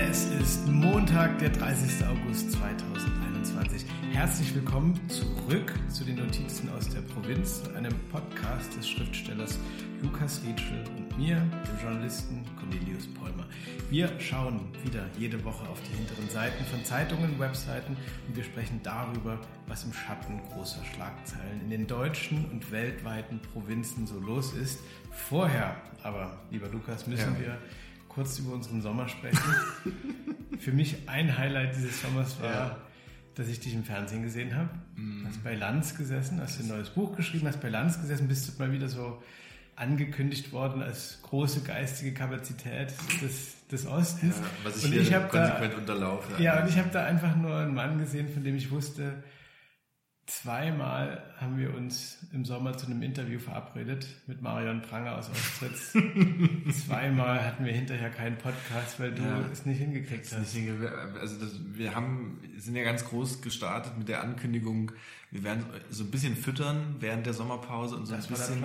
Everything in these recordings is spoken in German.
Es ist Montag, der 30. August 2021. Herzlich willkommen zurück zu den Notizen aus der Provinz, einem Podcast des Schriftstellers Lukas Rietschel und mir, dem Journalisten Cornelius Polmer. Wir schauen wieder jede Woche auf die hinteren Seiten von Zeitungen, Webseiten und wir sprechen darüber, was im Schatten großer Schlagzeilen in den deutschen und weltweiten Provinzen so los ist. Vorher aber, lieber Lukas, müssen ja. wir kurz über unseren Sommer sprechen. Für mich ein Highlight dieses Sommers war, ja. dass ich dich im Fernsehen gesehen habe. Mm. Hast bei Lanz gesessen, hast ein neues Buch geschrieben, hast bei Lanz gesessen, bist du mal wieder so angekündigt worden als große geistige Kapazität des, des Ostens. Ja, was ich und ich konsequent da, unterlaufe. Ja, und ich habe da einfach nur einen Mann gesehen, von dem ich wusste, Zweimal haben wir uns im Sommer zu einem Interview verabredet mit Marion Pranger aus Ostritz. Zweimal hatten wir hinterher keinen Podcast, weil du ja, es nicht hingekriegt hast. Nicht also das, wir haben, sind ja ganz groß gestartet mit der Ankündigung, wir werden so ein bisschen füttern während der Sommerpause und so das ein bisschen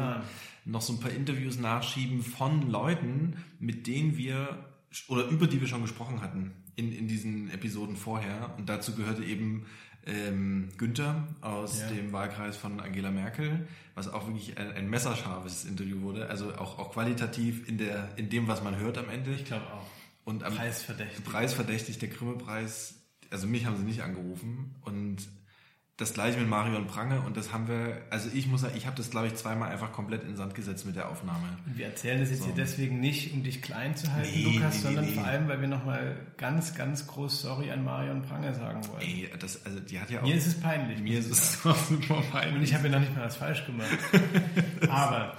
noch so ein paar Interviews nachschieben von Leuten, mit denen wir oder über die wir schon gesprochen hatten in, in diesen Episoden vorher. Und dazu gehörte eben ähm, Günther aus ja. dem Wahlkreis von Angela Merkel, was auch wirklich ein, ein messerscharfes Interview wurde, also auch, auch qualitativ in, der, in dem, was man hört am Ende. Ich glaube auch. Und am Preisverdächtig. Preisverdächtig, der Grimme-Preis, also mich haben sie nicht angerufen und das gleiche mit Marion Prange und das haben wir, also ich muss sagen, ich habe das glaube ich zweimal einfach komplett in den Sand gesetzt mit der Aufnahme. Wir erzählen das jetzt so. hier deswegen nicht, um dich klein zu halten, nee, Lukas, nee, sondern nee. vor allem, weil wir nochmal ganz, ganz groß Sorry an Marion Prange sagen wollen. Ey, das, also die hat ja auch... Mir ist es peinlich. Mir ist es auch super peinlich. Und ich habe ja noch nicht mal was falsch gemacht. Aber...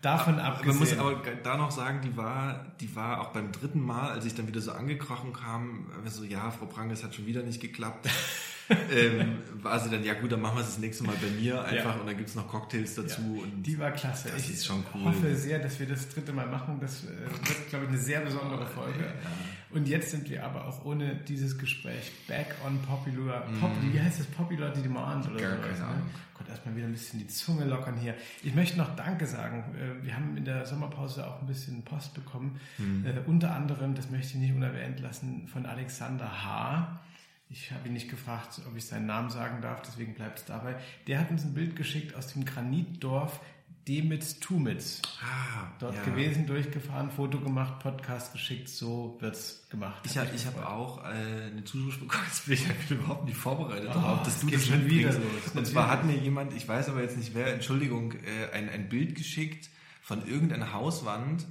Davon abgesehen. Man muss aber da noch sagen, die war, die war auch beim dritten Mal, als ich dann wieder so angekrochen kam, so, ja, Frau Prange, es hat schon wieder nicht geklappt ähm, war sie dann, ja gut, dann machen wir es das nächste Mal bei mir einfach ja. und dann gibt es noch Cocktails dazu. Ja, und die war klasse. Das ich ist schon cool. hoffe sehr, dass wir das dritte Mal machen. Das äh, wird, glaube ich, eine sehr besondere Folge. Ja. Und jetzt sind wir aber auch ohne dieses Gespräch back on popular, mm. Pop, wie heißt das, popular demand oder Gar sowas, keine ne? Gott, erstmal wieder ein bisschen die Zunge lockern hier. Ich möchte noch Danke sagen. Äh, wir haben in der Sommerpause auch ein bisschen Post bekommen. Mm. Äh, unter anderem, das möchte ich nicht unerwähnt lassen, von Alexander H., ich habe ihn nicht gefragt, ob ich seinen Namen sagen darf, deswegen bleibt es dabei. Der hat uns ein Bild geschickt aus dem Granitdorf Demitz-Tumitz. Ah, Dort ja. gewesen, durchgefahren, Foto gemacht, Podcast geschickt, so wird's gemacht. Ich, hab, ich habe auch äh, eine Zuschrift bekommen, jetzt bin ich überhaupt nicht vorbereitet oh, darauf, dass du das schon wieder los. Und zwar hat mir jemand, ich weiß aber jetzt nicht wer, Entschuldigung, äh, ein, ein Bild geschickt von irgendeiner Hauswand.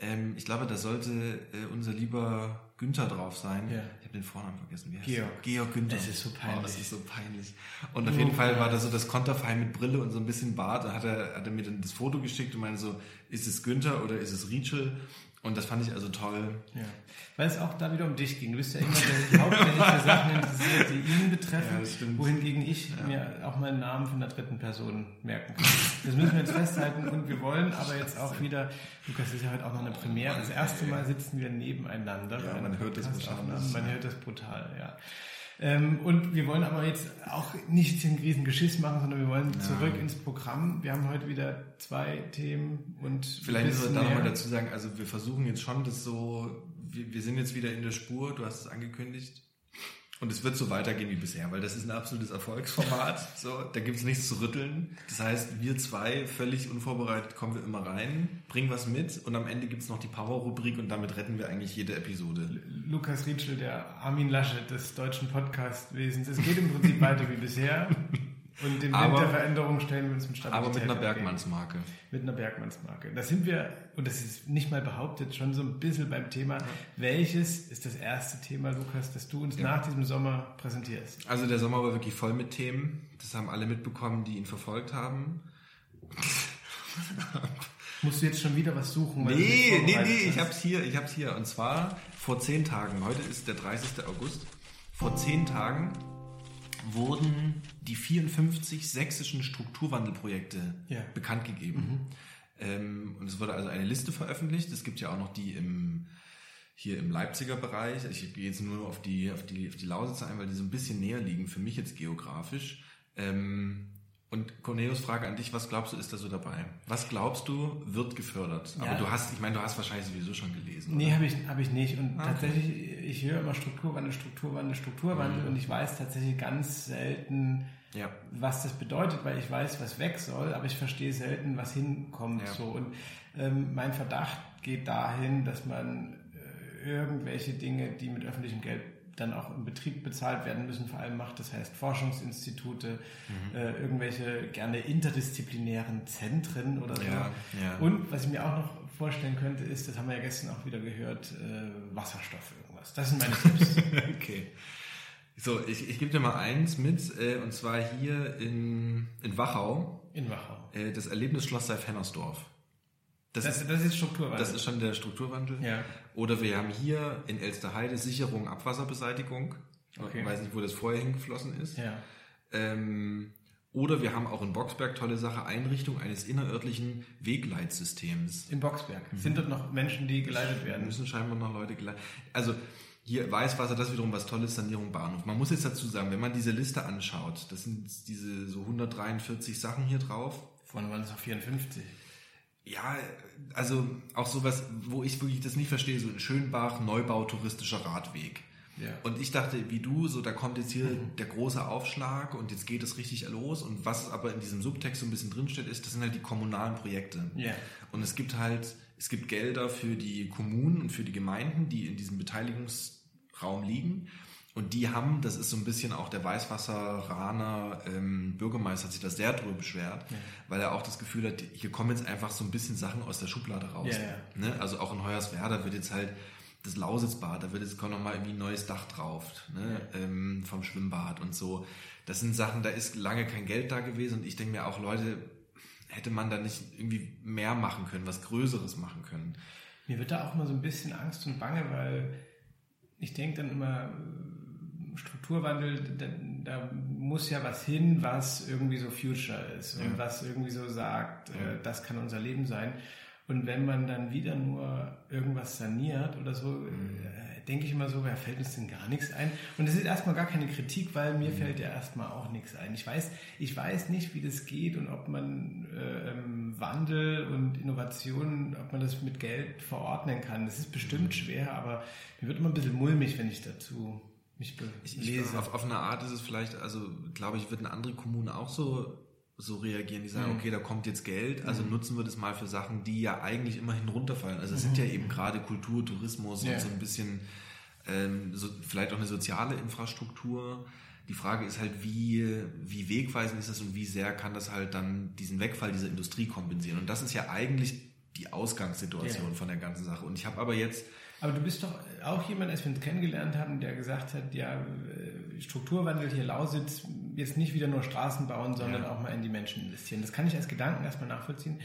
Ähm, ich glaube, da sollte äh, unser lieber Günther drauf sein. Ja. Ich habe den Vornamen vergessen. Wie heißt Georg. Georg Günther. Das ist so peinlich. Oh, das ist so peinlich. Und auf jeden Fall war da so das Konterfei mit Brille und so ein bisschen Bart. Da hat er, hat er mir dann das Foto geschickt und meinte so, ist es Günther oder ist es Rietschel? Und das fand ich also toll. Ja. Weil es auch da wieder um dich ging. Du bist ja immer der hauptsächlich für Sachen interessiert, die ihn betreffen, ja, wohingegen ich ja. mir auch meinen Namen von der dritten Person merken kann. Das müssen wir jetzt festhalten und wir wollen aber jetzt auch wieder, Lukas ist ja heute auch noch eine Premiere, das erste Mal sitzen wir nebeneinander. Ja, man hört das wahrscheinlich. Man hört das brutal, ja. Ähm, und wir wollen aber jetzt auch nicht den riesen Geschiss machen, sondern wir wollen ja. zurück ins Programm. Wir haben heute wieder zwei Themen und vielleicht müssen wir da nochmal dazu sagen, also wir versuchen jetzt schon das so, wir, wir sind jetzt wieder in der Spur, du hast es angekündigt. Und es wird so weitergehen wie bisher, weil das ist ein absolutes Erfolgsformat. So, da gibt es nichts zu rütteln. Das heißt, wir zwei, völlig unvorbereitet, kommen wir immer rein, bringen was mit und am Ende gibt es noch die Power-Rubrik und damit retten wir eigentlich jede Episode. Lukas Rietschel, der Armin Laschet des deutschen Podcastwesens. Es geht im Prinzip weiter wie bisher. Und im aber, der Veränderung stellen wir uns mit Stabilität. Aber mit einer Bergmannsmarke. Mit einer Bergmannsmarke. Da sind wir, und das ist nicht mal behauptet, schon so ein bisschen beim Thema. Welches ist das erste Thema, Lukas, das du uns ja. nach diesem Sommer präsentierst? Also der Sommer war wirklich voll mit Themen. Das haben alle mitbekommen, die ihn verfolgt haben. Musst du jetzt schon wieder was suchen? Nee, nee, nee, ich hab's hier, ich hab's hier. Und zwar vor zehn Tagen. Heute ist der 30. August. Vor zehn Tagen wurden die 54 sächsischen Strukturwandelprojekte ja. bekannt gegeben. Mhm. Ähm, und es wurde also eine Liste veröffentlicht. Es gibt ja auch noch die im hier im Leipziger Bereich. Ich gehe jetzt nur auf die, auf die, auf die Lausitz ein, weil die so ein bisschen näher liegen für mich jetzt geografisch. Ähm, und Cornelius, Frage an dich, was glaubst du, ist da so dabei? Was glaubst du, wird gefördert? Aber ja. du hast, ich meine, du hast wahrscheinlich sowieso schon gelesen. Nee, habe ich, hab ich nicht. Und ah, okay. tatsächlich, ich höre immer Strukturwandel, Strukturwandel, Strukturwandel mhm. und ich weiß tatsächlich ganz selten, ja. was das bedeutet, weil ich weiß, was weg soll, aber ich verstehe selten, was hinkommt. Ja. So. Und ähm, mein Verdacht geht dahin, dass man äh, irgendwelche Dinge, die mit öffentlichem Geld dann auch im Betrieb bezahlt werden müssen, vor allem macht. Das heißt Forschungsinstitute, mhm. äh, irgendwelche gerne interdisziplinären Zentren oder so. Ja, ja. Und was ich mir auch noch vorstellen könnte, ist, das haben wir ja gestern auch wieder gehört, äh, Wasserstoff irgendwas. Das sind meine Tipps. okay. So, ich, ich gebe dir mal eins mit, äh, und zwar hier in, in Wachau. In Wachau. Äh, das Erlebnisschloss Seif-Hennersdorf. Das, das, ist, das ist Strukturwandel. Das ist schon der Strukturwandel. Ja. Oder wir haben hier in Elsterheide Sicherung Abwasserbeseitigung. Okay. Ich weiß nicht, wo das vorher hingeflossen ist. Ja. Ähm, oder wir haben auch in Boxberg tolle Sache, Einrichtung eines innerörtlichen Wegleitsystems. In Boxberg. Mhm. Sind dort noch Menschen, die geleitet werden? Müssen scheinbar noch Leute geleitet Also hier Weißwasser, das wiederum was Tolles, Sanierung Bahnhof. Man muss jetzt dazu sagen, wenn man diese Liste anschaut, das sind diese so 143 Sachen hier drauf. Von waren es auch 54? Ja, also auch sowas, wo ich wirklich das nicht verstehe, so ein Schönbach, Neubau, touristischer Radweg. Ja. Und ich dachte, wie du, so da kommt jetzt hier mhm. der große Aufschlag und jetzt geht es richtig los. Und was aber in diesem Subtext so ein bisschen drinsteht, ist, das sind halt die kommunalen Projekte. Ja. Und es gibt halt, es gibt Gelder für die Kommunen und für die Gemeinden, die in diesem Beteiligungsraum liegen. Und die haben, das ist so ein bisschen auch der Weißwasser-Raner ähm, Bürgermeister hat sich da sehr drüber beschwert, ja. weil er auch das Gefühl hat, hier kommen jetzt einfach so ein bisschen Sachen aus der Schublade raus. Ja, ja. Ne? Also auch in Hoyerswerda wird jetzt halt das Lausitzbad, da wird jetzt kommt noch mal irgendwie ein neues Dach drauf ne? Ähm, vom Schwimmbad und so. Das sind Sachen, da ist lange kein Geld da gewesen und ich denke mir auch, Leute, hätte man da nicht irgendwie mehr machen können, was Größeres machen können. Mir wird da auch immer so ein bisschen Angst und Bange, weil ich denke dann immer, Strukturwandel, da, da, muss ja was hin, was irgendwie so Future ist und ja. was irgendwie so sagt, ja. äh, das kann unser Leben sein. Und wenn man dann wieder nur irgendwas saniert oder so, mhm. äh, denke ich immer so, wer fällt uns denn gar nichts ein? Und das ist erstmal gar keine Kritik, weil mir mhm. fällt ja erstmal auch nichts ein. Ich weiß, ich weiß nicht, wie das geht und ob man äh, Wandel und Innovationen, ob man das mit Geld verordnen kann. Das ist bestimmt mhm. schwer, aber mir wird immer ein bisschen mulmig, wenn ich dazu mich ich, lese. Auf, auf eine Art ist es vielleicht, also glaube ich, wird eine andere Kommune auch so so reagieren, die sagen, mhm. okay, da kommt jetzt Geld, also mhm. nutzen wir das mal für Sachen, die ja eigentlich immerhin runterfallen. Also es mhm. sind ja eben gerade Kultur, Tourismus ja. und so ein bisschen ähm, so, vielleicht auch eine soziale Infrastruktur. Die Frage ist halt, wie, wie wegweisend ist das und wie sehr kann das halt dann diesen Wegfall dieser Industrie kompensieren. Und das ist ja eigentlich die Ausgangssituation ja. von der ganzen Sache. Und ich habe aber jetzt aber du bist doch auch jemand, als wir uns kennengelernt haben, der gesagt hat, ja, äh, Strukturwandel hier Lausitz, jetzt nicht wieder nur Straßen bauen, sondern ja. auch mal in die Menschen investieren. Das kann ich als Gedanken erstmal nachvollziehen.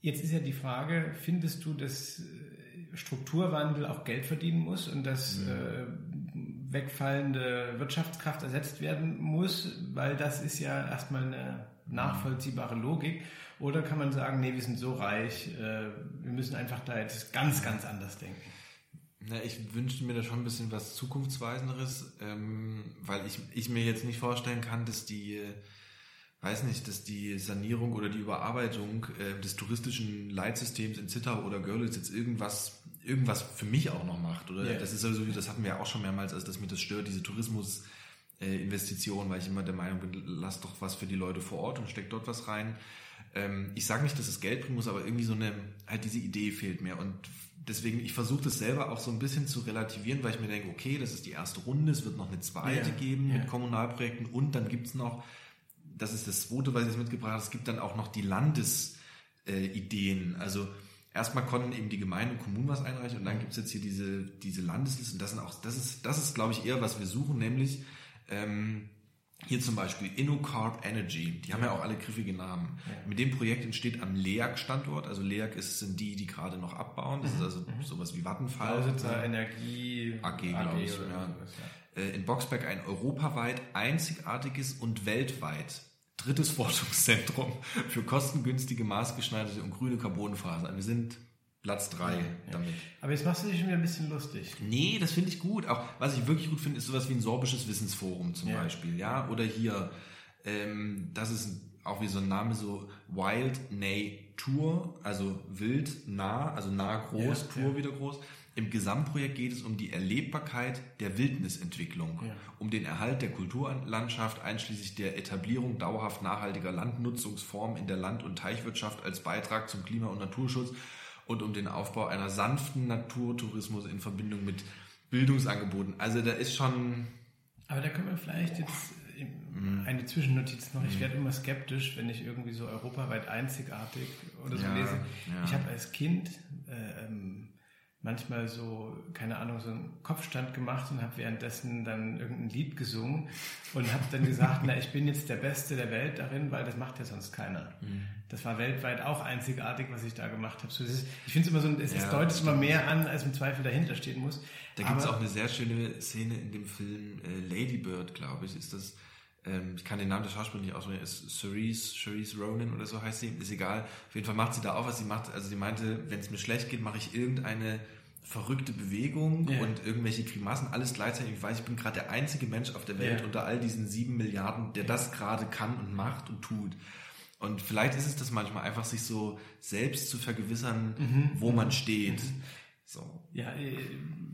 Jetzt ist ja die Frage, findest du, dass äh, Strukturwandel auch Geld verdienen muss und dass mhm. äh, wegfallende Wirtschaftskraft ersetzt werden muss, weil das ist ja erstmal eine nachvollziehbare Logik. Oder kann man sagen, nee, wir sind so reich, äh, wir müssen einfach da jetzt ganz, ganz anders denken. Na, ich wünschte mir da schon ein bisschen was Zukunftsweisenderes, ähm, weil ich, ich mir jetzt nicht vorstellen kann, dass die, weiß nicht, dass die Sanierung oder die Überarbeitung äh, des touristischen Leitsystems in Zittau oder Görlitz jetzt irgendwas, irgendwas für mich auch noch macht. Oder yeah. das ist sowieso, das hatten wir ja auch schon mehrmals, also dass mir das stört, diese Tourismus- äh, Investition, weil ich immer der Meinung bin, lass doch was für die Leute vor Ort und steck dort was rein. Ähm, ich sage nicht, dass es Geld bringen muss, aber irgendwie so eine, halt diese Idee fehlt mir und deswegen, ich versuche das selber auch so ein bisschen zu relativieren, weil ich mir denke, okay, das ist die erste Runde, es wird noch eine zweite ja, geben ja. mit Kommunalprojekten und dann gibt's noch, das ist das zweite, was ich jetzt mitgebracht habe, es gibt dann auch noch die Landesideen. Äh, also erstmal konnten eben die Gemeinden und Kommunen was einreichen und dann gibt's jetzt hier diese, diese Landeslisten. Das sind auch, das ist, das ist, glaube ich, eher, was wir suchen, nämlich ähm, hier zum Beispiel InnoCarb Energy, die haben ja auch alle griffige Namen. Ja. Mit dem Projekt entsteht am LEAG-Standort, also LEAG ist, sind die, die gerade noch abbauen, das mhm. ist also mhm. sowas wie Vattenfall. Lausitzer Energie AG, glaube ich. Ja. ja. Äh, in Boxberg ein europaweit einzigartiges und weltweit drittes Forschungszentrum für kostengünstige, maßgeschneiderte und grüne Carbonfasern. Wir sind Platz 3 ja, damit. Aber jetzt machst du dich schon wieder ein bisschen lustig. Nee, das finde ich gut. Auch was ich wirklich gut finde, ist sowas wie ein sorbisches Wissensforum zum ja. Beispiel. Ja, oder hier, ähm, dass es auch wie so ein Name so Wild Nature, also wild nah, also nah groß, ja, Tour wieder groß. Im Gesamtprojekt geht es um die Erlebbarkeit der Wildnisentwicklung, ja. um den Erhalt der Kulturlandschaft einschließlich der Etablierung dauerhaft nachhaltiger Landnutzungsformen in der Land- und Teichwirtschaft als Beitrag zum Klima- und Naturschutz und um den Aufbau einer sanften Naturtourismus in Verbindung mit Bildungsangeboten. Also da ist schon. Aber da können wir vielleicht jetzt mhm. eine Zwischennotiz noch. Ich mhm. werde immer skeptisch, wenn ich irgendwie so europaweit einzigartig oder so ja, lese. Ja. Ich habe als Kind äh, ähm, manchmal so, keine Ahnung, so einen Kopfstand gemacht und habe währenddessen dann irgendein Lied gesungen und habe dann gesagt, na, ich bin jetzt der Beste der Welt darin, weil das macht ja sonst keiner. Mhm. Das war weltweit auch einzigartig, was ich da gemacht habe. So, ist, ich finde es immer so, es, ja, deutet immer mehr an, als im Zweifel dahinter stehen muss. Da gibt es auch eine sehr schöne Szene in dem Film äh, Lady Bird, glaube ich, ist das ähm, ich kann den Namen der Schauspielerin nicht aussprechen, ist Cerise, Cerise Ronan oder so heißt sie, ist egal. Auf jeden Fall macht sie da auch, was sie macht. Also sie meinte, wenn es mir schlecht geht, mache ich irgendeine verrückte Bewegung ja. und irgendwelche Grimassen, alles gleichzeitig. Ich weiß, ich bin gerade der einzige Mensch auf der Welt ja. unter all diesen sieben Milliarden, der das gerade kann und macht und tut. Und vielleicht ist es das manchmal einfach, sich so selbst zu vergewissern, mhm. wo man steht. Mhm. So. Ja, äh,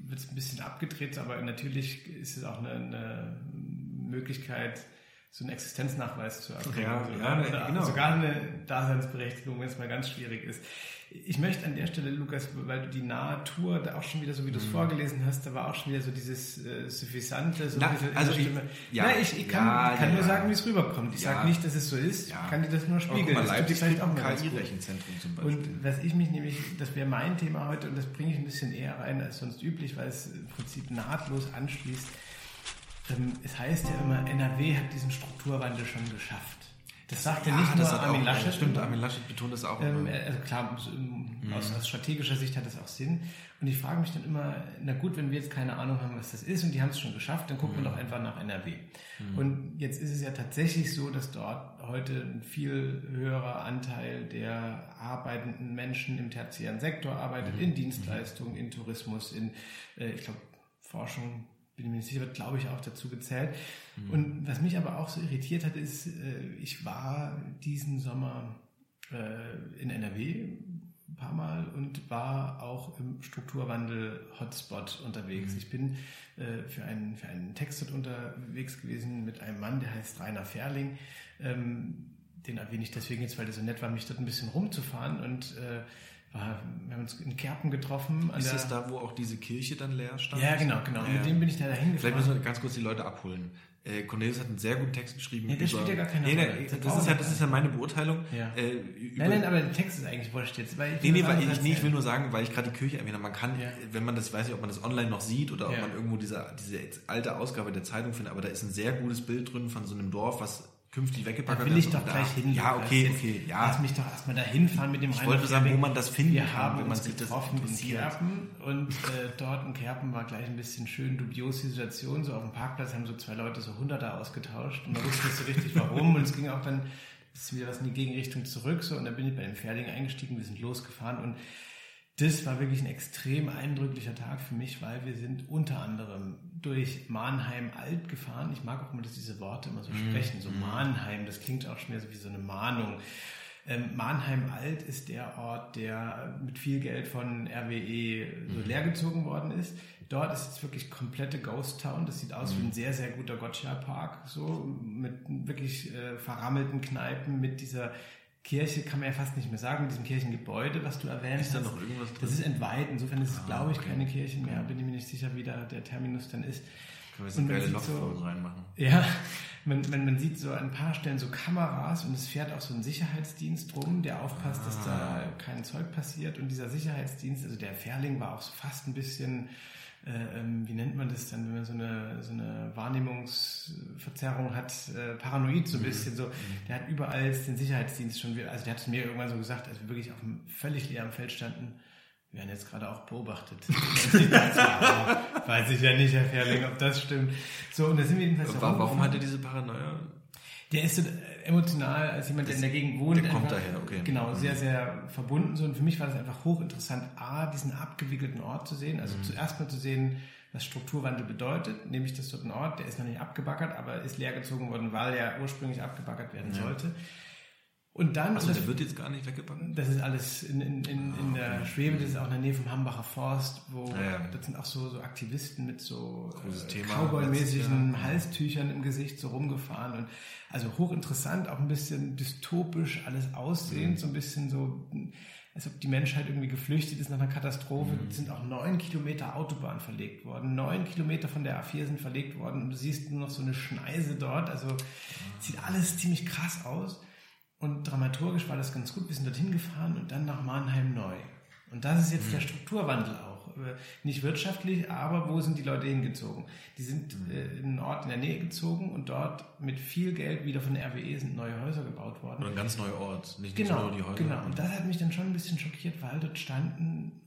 wird es ein bisschen abgedreht, aber natürlich ist es auch eine, eine Möglichkeit, so einen Existenznachweis zu erbringen. Ja, also, ja, oder genau. sogar eine Daseinsberechtigung, wenn es mal ganz schwierig ist. Ich möchte an der Stelle, Lukas, weil du die Natur da auch schon wieder, so wie du es mhm. vorgelesen hast, da war auch schon wieder so dieses äh, Suffisante, so Na, also ich, ja, Na, ich, ich kann, ja, kann ja, nur sagen, wie es rüberkommt. Ich ja. sage nicht, dass es so ist, ich kann dir das nur spiegeln. Mal, Leipzig vielleicht auch KI-Rechenzentrum zum Beispiel. Und was ich mich nämlich, das wäre mein Thema heute, und das bringe ich ein bisschen eher rein als sonst üblich, weil es im Prinzip nahtlos anschließt. Ähm, es heißt ja immer, NRW hat diesen Strukturwandel schon geschafft. Das sagt ja, ja nicht nur Armin Laschet. Stimmt, Armin Laschet betont das auch. Ähm, also klar, mhm. aus, aus, strategischer Sicht hat das auch Sinn. Und ich frage mich dann immer, na gut, wenn wir jetzt keine Ahnung haben, was das ist und die haben es schon geschafft, dann gucken mhm. wir doch einfach nach NRW. Mhm. Und jetzt ist es ja tatsächlich so, dass dort heute ein viel höherer Anteil der arbeitenden Menschen im tertiären Sektor arbeitet, mhm. in Dienstleistungen, in Tourismus, in, äh, ich glaube, Forschung, bin ich mir nicht sicher, wird glaube ich auch dazu gezählt. Mhm. Und was mich aber auch so irritiert hat, ist, äh, ich war diesen Sommer äh, in NRW ein paar Mal und war auch im Strukturwandel-Hotspot unterwegs. Mhm. Ich bin äh, für, einen, für einen Text dort unterwegs gewesen mit einem Mann, der heißt Rainer Ferling. Ähm, den erwähne ich deswegen jetzt, weil der so nett war, mich dort ein bisschen rumzufahren und war, wir haben uns in Kerpen getroffen. Ist das da, wo auch diese Kirche dann leer stand? Ja, genau, genau. Ja. Mit dem bin ich da dahin gefahren. Vielleicht müssen wir ganz kurz die Leute abholen. Äh, Cornelius hat einen sehr guten Text geschrieben. Ja, das über, spielt ja gar keine nee, nee, das, ist ja, das ist ja meine Beurteilung. Ja. Äh, nein, nein, aber der Text ist eigentlich wurscht jetzt. Weil ich nee, nee, weil ich, nee, ich will nur sagen, weil ich gerade die Kirche erwähne, man kann, ja. wenn man das, ich weiß nicht, ob man das online noch sieht oder ob man irgendwo diese, diese alte Ausgabe der Zeitung findet, aber da ist ein sehr gutes Bild drin von so einem Dorf, was künftig weggepackert Da will ich doch gleich hin. Ja, okay, okay. Ja. Lass mich doch erstmal da hinfahren mit dem Ich wollte sagen, wo man das finden Wir haben wenn man sich getroffen das in Kerpen und äh, dort in Kerpen war gleich ein bisschen schön dubiose Situation. So auf dem Parkplatz haben so zwei Leute so Hunderter ausgetauscht und man wusste nicht so richtig warum und es ging auch dann ist wieder was in die Gegenrichtung zurück so und dann bin ich bei dem Pferding eingestiegen, wir sind losgefahren und das war wirklich ein extrem eindrücklicher Tag für mich, weil wir sind unter anderem durch Mannheim alt gefahren. Ich mag auch immer, dass diese Worte immer so mm. sprechen. So Mannheim, das klingt auch schon mehr so wie so eine Mahnung. Ähm, Mannheim alt ist der Ort, der mit viel Geld von RWE so mhm. leergezogen worden ist. Dort ist es wirklich komplette Ghost Town. Das sieht aus mm. wie ein sehr, sehr guter Gotcha-Park, so mit wirklich äh, verrammelten Kneipen, mit dieser Kirche kann man ja fast nicht mehr sagen, mit diesem Kirchengebäude, was du erwähnt ist hast. Ist da noch irgendwas drin? Das ist entweiht, insofern ist es, ah, glaube ich, okay. keine Kirche mehr, bin ich mir nicht sicher, wie da der Terminus dann ist. Können wir so geile Lochfolgen so, reinmachen. Ja, man, man, man sieht so an ein paar Stellen so Kameras und es fährt auch so ein Sicherheitsdienst rum, der aufpasst, ah. dass da ah. kein Zeug passiert und dieser Sicherheitsdienst, also der Fährling war auch so fast ein bisschen äh, ähm, wie nennt man das dann, wenn man so eine, so eine Wahrnehmungsverzerrung hat, äh, paranoid so ein mhm. bisschen so. Mhm. Der hat überall den Sicherheitsdienst schon, also der hat es mir irgendwann so gesagt, als wir wirklich auf einem völlig leeren Feld standen, wir werden jetzt gerade auch beobachtet. Weiß ich ja nicht, Herr Ferling, ob das stimmt. So, und da sind wir jedenfalls. Warum, warum hat er diese Paranoia? Der ist so emotional als jemand, der in der Gegend wohnt. Der kommt daher, okay. Genau, sehr, mhm. sehr verbunden. So. Und für mich war das einfach hochinteressant, A, diesen abgewickelten Ort zu sehen. Also mhm. zuerst mal zu sehen, was Strukturwandel bedeutet, nämlich dass dort ein Ort, der ist noch nicht abgebaggert, aber ist leergezogen worden, weil er ursprünglich abgebaggert werden ja. sollte. Und dann. Also der wird jetzt gar nicht weggebacken? Das ist alles in, in, in, in ah, der Schwebe, das ist auch in der Nähe vom Hambacher Forst, wo ja, ja. das sind auch so, so Aktivisten mit so äh, Cowboy-mäßigen ja. Halstüchern im Gesicht so rumgefahren und also hochinteressant, auch ein bisschen dystopisch alles aussehend, mhm. so ein bisschen so als ob die Menschheit irgendwie geflüchtet ist nach einer Katastrophe. Mhm. Es sind auch neun Kilometer Autobahn verlegt worden. Neun Kilometer von der A4 sind verlegt worden und du siehst nur noch so eine Schneise dort. Also sieht alles ziemlich krass aus. Und dramaturgisch war das ganz gut. Wir sind dorthin gefahren und dann nach Mannheim neu. Und das ist jetzt mhm. der Strukturwandel auch. Äh, nicht wirtschaftlich, aber wo sind die Leute hingezogen? Die sind mhm. äh, in einen Ort in der Nähe gezogen und dort mit viel Geld wieder von der RWE sind neue Häuser gebaut worden. Und ein ganz neuer Ort, nicht, genau, nur die Häuser. Genau, und das hat mich dann schon ein bisschen schockiert, weil dort standen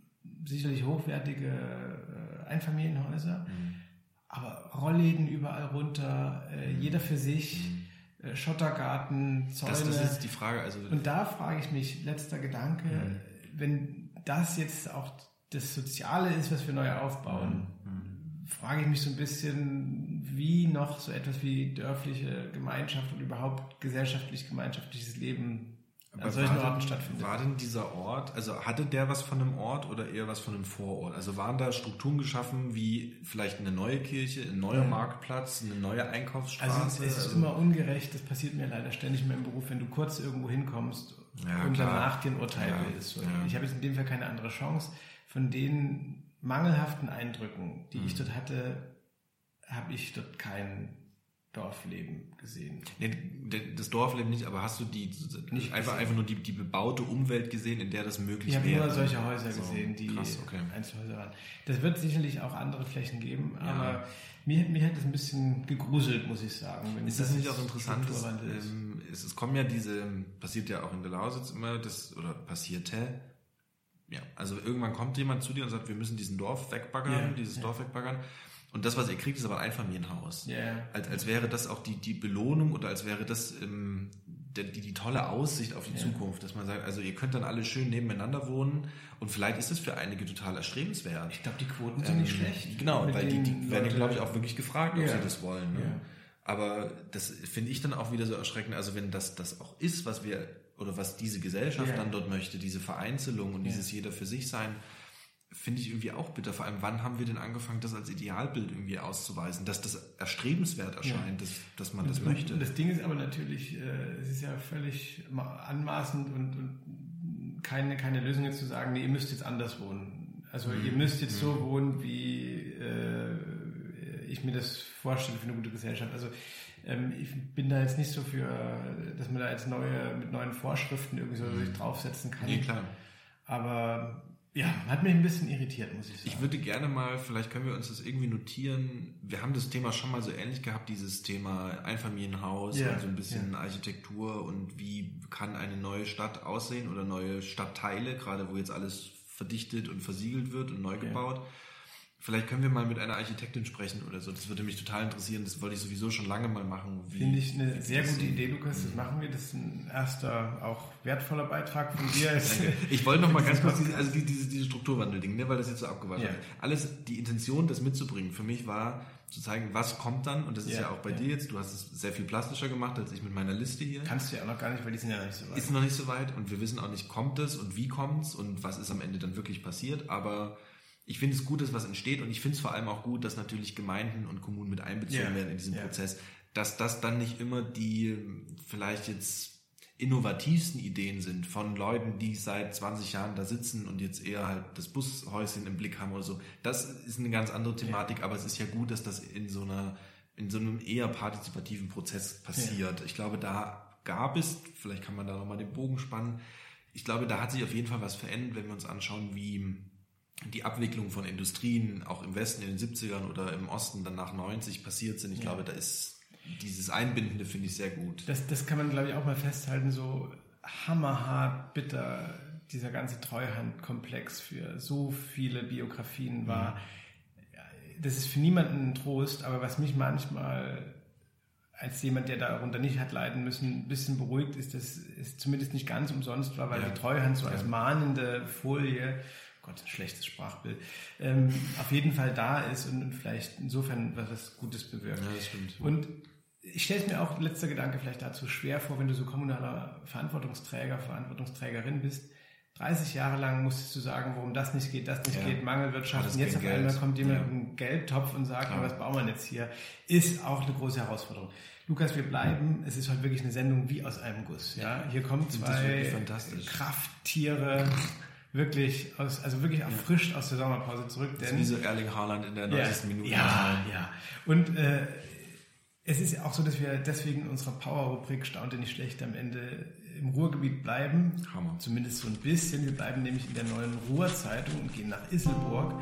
sicherlich hochwertige äh, Einfamilienhäuser, mhm. aber Rollläden überall runter, äh, jeder für sich. Mhm äh, Schottergarten, Zäune. Das, das, ist die Frage. Also und da frage ich mich, letzter Gedanke, mhm. wenn das jetzt auch das Soziale ist, was wir neu aufbauen, mhm. frage ich mich so ein bisschen, wie noch so etwas wie dörfliche Gemeinschaft und überhaupt gesellschaftlich-gemeinschaftliches Leben aber an solchen Orten stattfindet. War denn dieser Ort, also hatte der was von einem Ort oder eher was von einem Vorort? Also waren da Strukturen geschaffen wie vielleicht eine neue Kirche, ein neuer ja. Marktplatz, eine neue Einkaufsstraße? Also es ist also immer ungerecht, das passiert mir leider ständig in meinem Beruf, wenn du kurz irgendwo hinkommst ja, und klar. danach dir ein Urteil ja, willst. Ich habe jetzt in dem Fall keine andere Chance. Von den mangelhaften Eindrücken, die mhm. ich dort hatte, habe ich dort keinen Dorfleben gesehen. Nee, das Dorfleben nicht, aber hast du die nicht einfach, einfach nur die, die bebaute Umwelt gesehen, in der das möglich wäre? Ich habe nur solche Häuser so, gesehen, die krass, okay. Einzelhäuser waren. Das wird sicherlich auch andere Flächen geben, ja. aber mir, mir hat das ein bisschen gegruselt, muss ich sagen. ist das, das nicht auch interessant? Dass, ähm, es, es kommen ja diese, passiert ja auch in der Lausitz immer, das, oder passierte, ja, also irgendwann kommt jemand zu dir und sagt, wir müssen diesen Dorf wegbaggern, yeah, dieses yeah. Dorf wegbaggern. Und das, was ihr kriegt, ist aber ein Einfamilienhaus. Yeah. Als, als wäre das auch die, die Belohnung oder als wäre das ähm, die, die, tolle Aussicht auf die yeah. Zukunft, dass man sagt, also ihr könnt dann alle schön nebeneinander wohnen und vielleicht ist es für einige total erstrebenswert. Ich glaube, die Quoten sind ähm, nicht schlecht. Genau, weil die, die werden, glaube ich, auch wirklich gefragt, ob yeah. sie das wollen. Ne? Aber das finde ich dann auch wieder so erschreckend. Also wenn das das auch ist, was wir oder was diese Gesellschaft dann dort möchte, diese Vereinzelung und dieses jeder für sich sein, finde ich irgendwie auch bitter. Vor allem, wann haben wir denn angefangen, das als Idealbild irgendwie auszuweisen, dass das erstrebenswert erscheint, ja. dass, dass man und, das möchte. Und das Ding ist aber natürlich, äh, es ist ja völlig anmaßend und, und keine, keine Lösung jetzt zu sagen, nee, ihr müsst jetzt anders wohnen. Also mhm. ihr müsst jetzt mhm. so wohnen, wie äh, ich mir das vorstelle für eine gute Gesellschaft. Also ähm, ich bin da jetzt nicht so für, dass man da jetzt neue, mit neuen Vorschriften irgendwie so mhm. sich draufsetzen kann. Nee, klar. Aber ja, hat mich ein bisschen irritiert, muss ich sagen. Ich würde gerne mal, vielleicht können wir uns das irgendwie notieren. Wir haben das Thema schon mal so ähnlich gehabt, dieses Thema Einfamilienhaus ja, und so ein bisschen ja. Architektur und wie kann eine neue Stadt aussehen oder neue Stadtteile, gerade wo jetzt alles verdichtet und versiegelt wird und neu gebaut. Ja. Vielleicht können wir mal mit einer Architektin sprechen oder so. Das würde mich total interessieren. Das wollte ich sowieso schon lange mal machen. Finde ich eine sehr gute Idee, Lukas. Das machen wir. Das ist ein erster, auch wertvoller Beitrag von dir. ich wollte noch mal ganz kurz diese, also diese, diese Strukturwandel-Ding, ne, weil das jetzt so abgewartet ja. Alles, die Intention, das mitzubringen, für mich war zu zeigen, was kommt dann. Und das ist ja, ja auch bei ja. dir jetzt. Du hast es sehr viel plastischer gemacht als ich mit meiner Liste hier. Kannst du ja auch noch gar nicht, weil die sind ja noch nicht so weit. Ist noch nicht so weit und wir wissen auch nicht, kommt es und wie kommt es und was ist am Ende dann wirklich passiert. Aber ich finde es gut, dass was entsteht und ich finde es vor allem auch gut, dass natürlich Gemeinden und Kommunen mit einbezogen yeah. werden in diesen yeah. Prozess, dass das dann nicht immer die vielleicht jetzt innovativsten Ideen sind von Leuten, die seit 20 Jahren da sitzen und jetzt eher halt das Bushäuschen im Blick haben oder so. Das ist eine ganz andere Thematik, yeah. aber es ist ja gut, dass das in so einer in so einem eher partizipativen Prozess passiert. Ich glaube, da gab es, vielleicht kann man da nochmal den Bogen spannen, ich glaube, da hat sich auf jeden Fall was verändert, wenn wir uns anschauen, wie die Abwicklung von Industrien auch im Westen in den 70ern oder im Osten dann nach 90 passiert sind. Ich ja. glaube, da ist dieses Einbindende finde ich sehr gut. Das, das kann man, glaube ich, auch mal festhalten, so hammerhart bitter dieser ganze Treuhandkomplex für so viele Biografien war. Mhm. Das ist für niemanden ein Trost, aber was mich manchmal als jemand, der darunter nicht hat leiden müssen, ein bisschen beruhigt ist, dass es zumindest nicht ganz umsonst war, weil ja. die Treuhand so als mahnende Folie Gott, schlechtes Sprachbild, ähm, auf jeden Fall da ist und, vielleicht insofern was, Gutes bewirkt. Ja, das stimmt. Und ich stelle es mir auch, letzter Gedanke vielleicht dazu, schwer vor, wenn du so kommunaler Verantwortungsträger, Verantwortungsträgerin bist. 30 Jahre lang musstest du sagen, warum das nicht geht, das nicht ja. geht, Mangelwirtschaft. Und jetzt auf einmal kommt jemand ja. mit einem Geldtopf und sagt, ja, was bauen wir jetzt hier? Ist auch eine große Herausforderung. Lukas, wir bleiben, es ist heute wirklich eine Sendung wie aus einem Guss. Ja, hier kommen zwei Krafttiere wirklich aus, also wirklich erfrischt aus der Sommerpause zurück. Denn, das ist wie so Erling Haaland in der 90. Minute. Ja, ja. Und äh, es ist ja auch so, dass wir deswegen in unserer Power-Rubrik Staunte nicht schlecht am Ende im Ruhrgebiet bleiben. Hammer. Zumindest so ein bisschen. Wir bleiben nämlich in der neuen Ruhrzeitung und gehen nach Isselburg.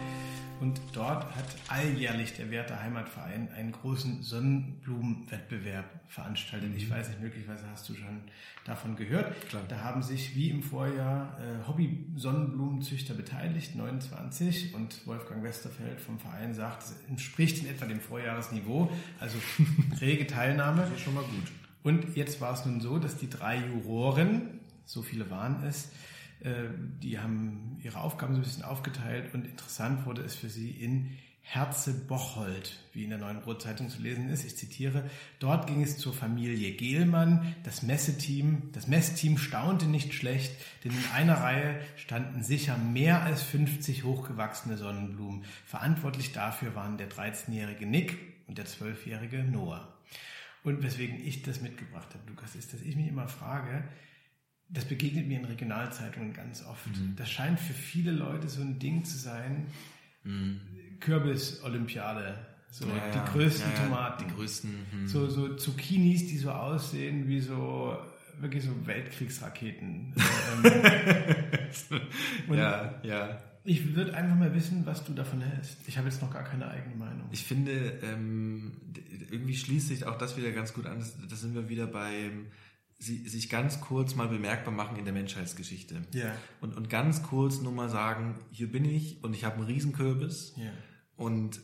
Und dort hat alljährlich der Werther Heimatverein einen großen Sonnenblumenwettbewerb veranstaltet. Mhm. Ich weiß nicht, möglicherweise hast du schon davon gehört. Klar. Da haben sich wie im Vorjahr äh, Hobby-Sonnenblumenzüchter beteiligt, 29. Und Wolfgang Westerfeld vom Verein sagt, es entspricht in etwa dem Vorjahresniveau. Also rege Teilnahme. Das ist schon mal gut. Und jetzt war es nun so, dass die drei Juroren, so viele waren es, die haben ihre Aufgaben so ein bisschen aufgeteilt und interessant wurde es für sie in Herze-Bocholt, wie in der Neuen Brotzeitung zu lesen ist. Ich zitiere, dort ging es zur Familie Gehlmann. Das Messeteam, das Messteam staunte nicht schlecht, denn in einer Reihe standen sicher mehr als 50 hochgewachsene Sonnenblumen. Verantwortlich dafür waren der 13-jährige Nick und der 12-jährige Noah. Und weswegen ich das mitgebracht habe, Lukas, ist, dass ich mich immer frage, das begegnet mir in Regionalzeitungen ganz oft. Mhm. Das scheint für viele Leute so ein Ding zu sein. Mhm. Kürbis-Olympiade. So ja, die größten ja, Tomaten. Die größten. Hm. So, so Zucchinis, die so aussehen wie so wirklich so Weltkriegsraketen. Ähm, ja, ja. Ich würde einfach mal wissen, was du davon hältst. Ich habe jetzt noch gar keine eigene Meinung. Ich finde, ähm, irgendwie schließt sich auch das wieder ganz gut an. Da sind wir wieder beim sie, sich ganz kurz mal bemerkbar machen in der Menschheitsgeschichte. Ja. Und, und ganz kurz nur mal sagen, hier bin ich und ich habe einen Riesenkürbis ja. und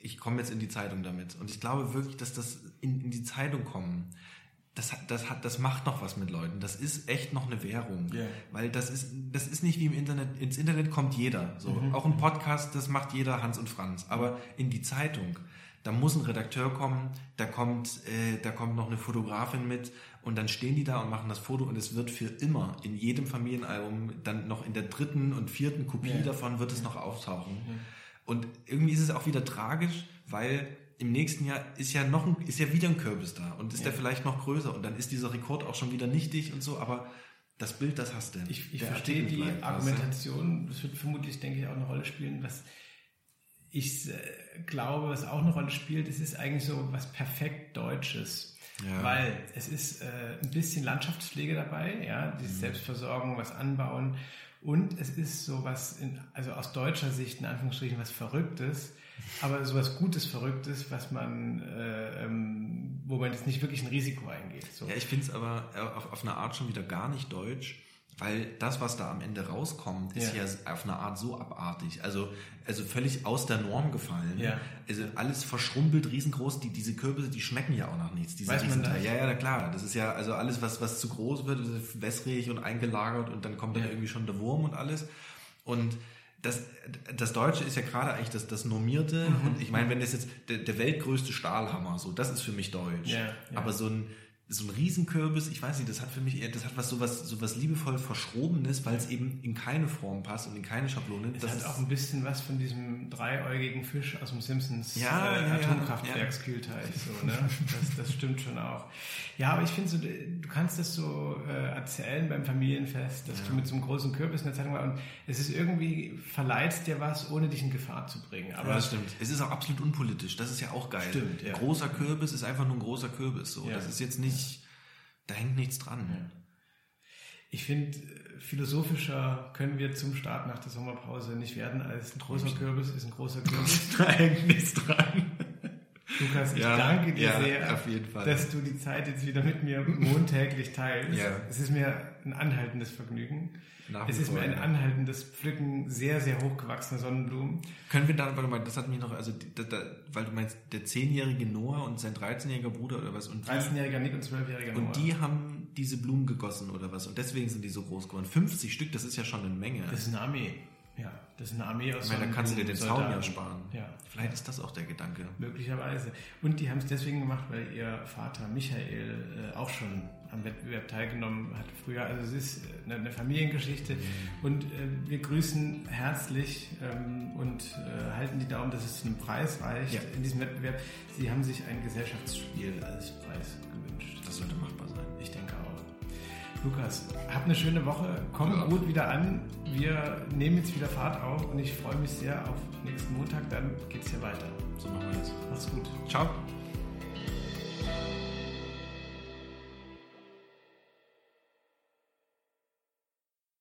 ich komme jetzt in die Zeitung damit. Und ich glaube wirklich, dass das in, in die Zeitung kommen, das, das, hat, das macht noch was mit Leuten. Das ist echt noch eine Währung. Yeah. Weil das ist, das ist nicht wie im Internet. Ins Internet kommt jeder. So. Mhm. Auch ein Podcast, das macht jeder Hans und Franz. Aber in die Zeitung, da muss ein Redakteur kommen, da kommt, äh, da kommt noch eine Fotografin mit und dann stehen die da und machen das Foto und es wird für immer in jedem Familienalbum, dann noch in der dritten und vierten Kopie ja. davon wird es noch auftauchen. Ja. Und irgendwie ist es auch wieder tragisch, weil im nächsten Jahr ist ja noch ein, ist ja wieder ein Kürbis da und ist ja. der vielleicht noch größer und dann ist dieser Rekord auch schon wieder nichtig und so, aber das Bild, das hast du. Ich, ich verstehe die Argumentation, das wird vermutlich, denke ich, auch eine Rolle spielen, was ich äh, glaube, was auch eine Rolle spielt, es ist eigentlich so was perfekt Deutsches. Ja. Weil es ist äh, ein bisschen Landschaftspflege dabei, ja, die mhm. Selbstversorgung, was anbauen. Und es ist so was, in, also aus deutscher Sicht in Anführungsstrichen was Verrücktes, aber so was Gutes Verrücktes, was man, äh, ähm, wo man jetzt nicht wirklich ein Risiko eingeht. So. Ja, ich finde es aber auf, auf eine Art schon wieder gar nicht deutsch weil das, was da am Ende rauskommt, ist ja, ja auf eine Art so abartig. Also, also völlig aus der Norm gefallen. Ja. Also alles verschrumpelt, riesengroß. Die, diese Kürbisse, die schmecken ja auch noch nichts. Diese Weiß man das? Ja, ja, klar. Das ist ja, also alles, was, was zu groß wird, ist wässrig und eingelagert und dann kommt dann ja. irgendwie schon der Wurm und alles. Und das, das Deutsche ist ja gerade eigentlich das, das Normierte. Mhm. Und ich meine, wenn das jetzt der, der weltgrößte Stahlhammer, so, das ist für mich deutsch. Ja, Aber so ein, so ein Riesenkürbis, ich weiß nicht, das hat für mich eher, das hat was sowas, sowas liebevoll Verschrobenes, weil es eben in keine Form passt und in keine Schablone. Es das hat auch ein bisschen was von diesem dreiäugigen Fisch aus dem Simpsons ja, äh, ja, Atomkraftwerkskühlteich. Ja. So, ne? das, das stimmt schon auch. Ja, aber ich finde so, du kannst das so äh, erzählen beim Familienfest, dass ja. du mit so einem großen Kürbis in der Zeitung warst und es ist irgendwie, verleiht dir was, ohne dich in Gefahr zu bringen. Aber ja, das stimmt. Es ist auch absolut unpolitisch. Das ist ja auch geil. Stimmt, ja. Großer Kürbis ist einfach nur ein großer Kürbis. So. Das ist jetzt nicht nicht, da hängt nichts dran. Ich finde, philosophischer können wir zum Start nach der Sommerpause nicht werden, als ein großer Kürbis ist ein großer Kürbis. da hängt nichts dran. Lukas, ich ja, danke dir ja, sehr, dass du die Zeit jetzt wieder mit mir montäglich teilst. Ja. Es ist mir ein anhaltendes Vergnügen. es ist mir ein anhaltendes Pflücken sehr, sehr hochgewachsener Sonnenblumen. Können wir da, warte mal, das hat mich noch, also, da, da, weil du meinst, der 10-jährige Noah und sein 13-jähriger Bruder oder was? 13-jähriger Nick und 12-jähriger Noah. Und die haben diese Blumen gegossen oder was? Und deswegen sind die so groß geworden. 50 Stück, das ist ja schon eine Menge. Das ist eine Armee. Das ist eine Armee aus. Ich meine, da kannst du dir den Soldaten. Zaun ja sparen. Ja. Vielleicht ist das auch der Gedanke. Möglicherweise. Und die haben es deswegen gemacht, weil ihr Vater Michael äh, auch schon am Wettbewerb teilgenommen hat früher. Also es ist eine, eine Familiengeschichte. Mhm. Und äh, wir grüßen herzlich ähm, und äh, halten die Daumen, dass es zu einem Preis reicht ja. in diesem Wettbewerb. Sie haben sich ein Gesellschaftsspiel als Preis gewünscht. Das sollte machbar Lukas, hab eine schöne Woche, komm ja. gut wieder an. Wir nehmen jetzt wieder Fahrt auf und ich freue mich sehr auf nächsten Montag. Dann geht es hier weiter. So machen wir das. Mach's gut. Ciao.